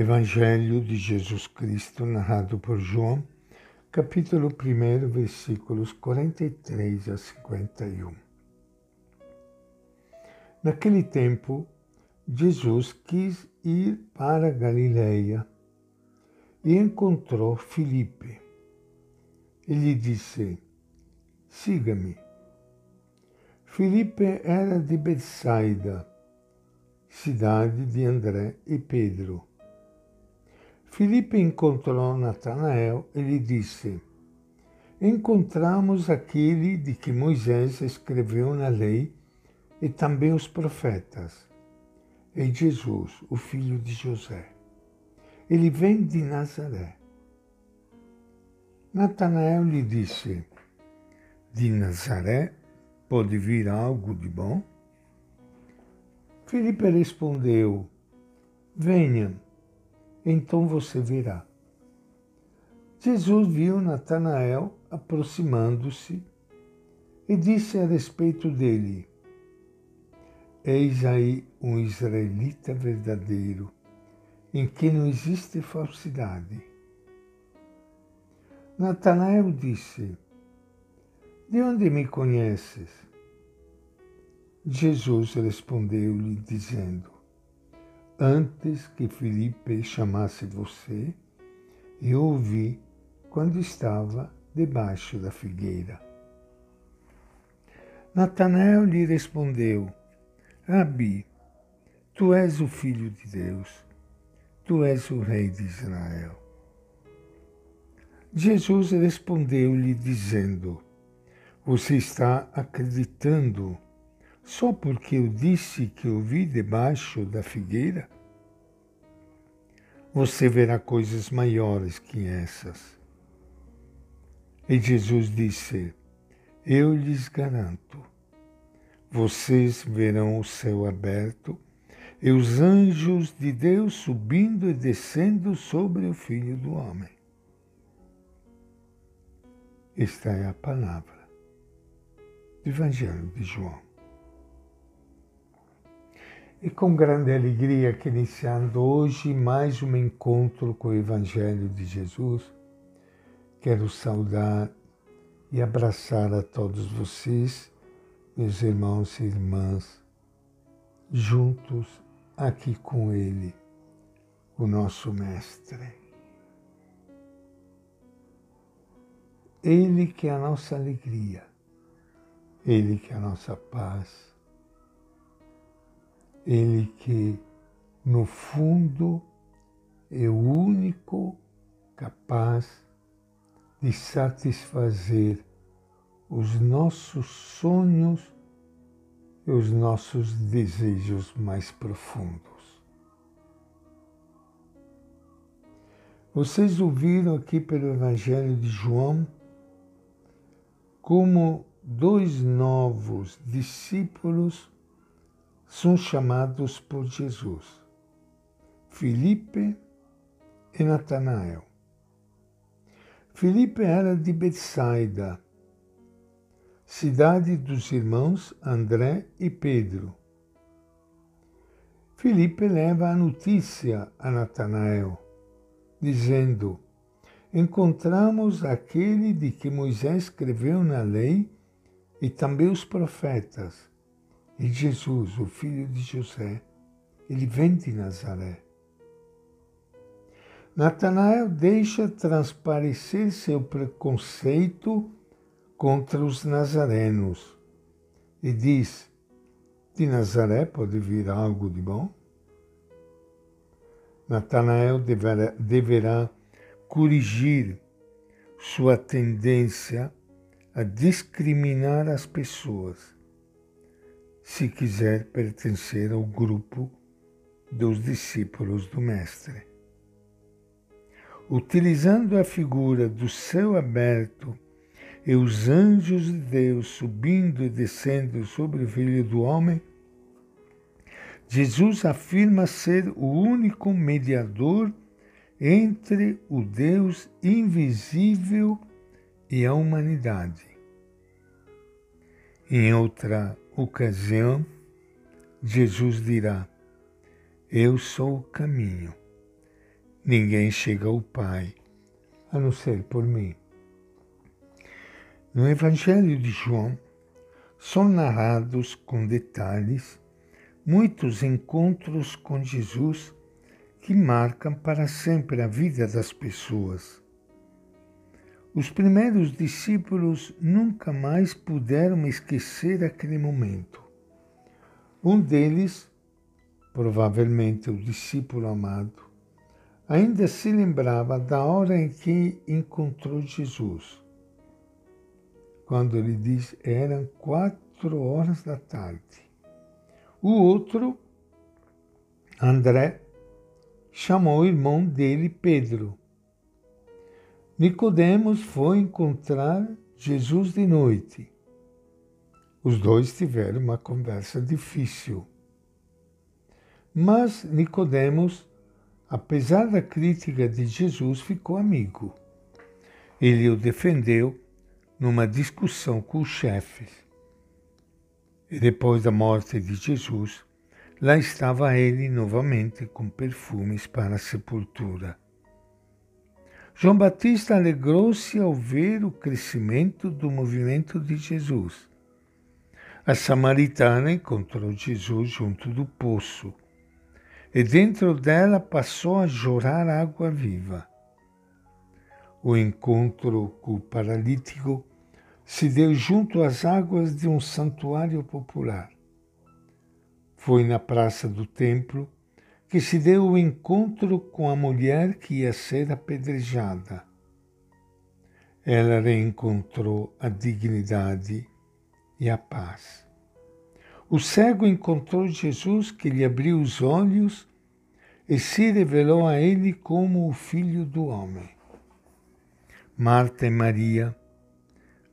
Evangelho de Jesus Cristo, narrado por João, capítulo 1, versículos 43 a 51. Naquele tempo, Jesus quis ir para Galileia e encontrou Filipe. Ele disse: Siga-me. Filipe era de Betsaida, cidade de André e Pedro. Filipe encontrou Natanael e lhe disse: Encontramos aquele de que Moisés escreveu na lei e também os profetas, é Jesus, o filho de José. Ele vem de Nazaré. Natanael lhe disse: De Nazaré pode vir algo de bom? Filipe respondeu: Venha, então você verá. Jesus viu Natanael aproximando-se e disse a respeito dele: Eis aí um israelita verdadeiro, em que não existe falsidade. Natanael disse: De onde me conheces? Jesus respondeu-lhe, dizendo: Antes que Filipe chamasse você, eu ouvi quando estava debaixo da figueira. Natanael lhe respondeu: Rabi, tu és o filho de Deus, tu és o rei de Israel. Jesus respondeu-lhe, dizendo: Você está acreditando só porque eu disse que eu vi debaixo da figueira? Você verá coisas maiores que essas. E Jesus disse: Eu lhes garanto vocês verão o céu aberto e os anjos de Deus subindo e descendo sobre o Filho do Homem. Esta é a palavra do Evangelho de João. E com grande alegria que iniciando hoje mais um encontro com o Evangelho de Jesus, quero saudar e abraçar a todos vocês meus irmãos e irmãs, juntos aqui com Ele, o nosso Mestre. Ele que é a nossa alegria, Ele que é a nossa paz, Ele que, no fundo, é o único capaz de satisfazer os nossos sonhos e os nossos desejos mais profundos. Vocês ouviram aqui pelo Evangelho de João como dois novos discípulos são chamados por Jesus, Filipe e Natanael. Filipe era de Betsaida, cidade dos irmãos André e Pedro. Filipe leva a notícia a Natanael, dizendo: Encontramos aquele de que Moisés escreveu na lei e também os profetas, e Jesus, o filho de José. Ele vem de Nazaré. Natanael deixa transparecer seu preconceito contra os nazarenos e diz: De Nazaré pode vir algo de bom? Natanael deverá, deverá corrigir sua tendência a discriminar as pessoas, se quiser pertencer ao grupo dos discípulos do Mestre. Utilizando a figura do céu aberto e os anjos de Deus subindo e descendo sobre o Filho do Homem, Jesus afirma ser o único mediador entre o Deus invisível e a humanidade. Em outra ocasião, Jesus dirá: Eu sou o caminho, ninguém chega ao Pai a não ser por mim. No Evangelho de João, são narrados com detalhes muitos encontros com Jesus que marcam para sempre a vida das pessoas. Os primeiros discípulos nunca mais puderam esquecer aquele momento. Um deles, provavelmente o discípulo amado, ainda se lembrava da hora em que encontrou Jesus. Quando ele diz eram quatro horas da tarde. O outro, André, chamou o irmão dele Pedro. Nicodemos foi encontrar Jesus de noite. Os dois tiveram uma conversa difícil. Mas Nicodemos, apesar da crítica de Jesus, ficou amigo. Ele o defendeu numa discussão com os chefes e depois da morte de Jesus, lá estava ele novamente com perfumes para a sepultura. João Batista alegrou-se ao ver o crescimento do movimento de Jesus. A samaritana encontrou Jesus junto do poço e dentro dela passou a jorrar água viva. O encontro com o paralítico se deu junto às águas de um santuário popular. Foi na praça do templo que se deu o encontro com a mulher que ia ser apedrejada. Ela reencontrou a dignidade e a paz. O cego encontrou Jesus que lhe abriu os olhos e se revelou a ele como o Filho do Homem. Marta e Maria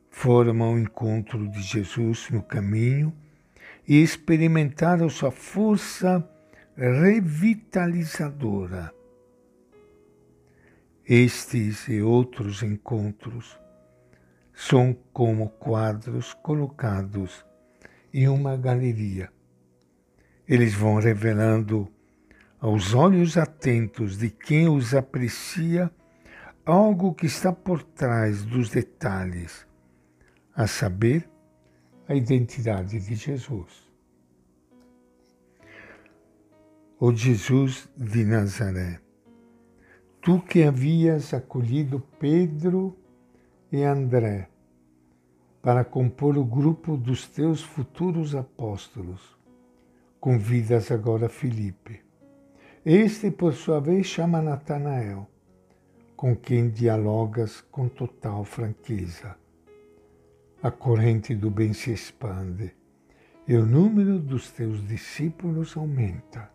foram ao encontro de Jesus no caminho e experimentaram sua força revitalizadora. Estes e outros encontros são como quadros colocados em uma galeria. Eles vão revelando aos olhos atentos de quem os aprecia algo que está por trás dos detalhes a saber, a identidade de Jesus. O Jesus de Nazaré, tu que havias acolhido Pedro e André para compor o grupo dos teus futuros apóstolos, convidas agora Filipe. Este, por sua vez, chama Natanael, com quem dialogas com total franqueza a corrente do bem se expande e o número dos teus discípulos aumenta.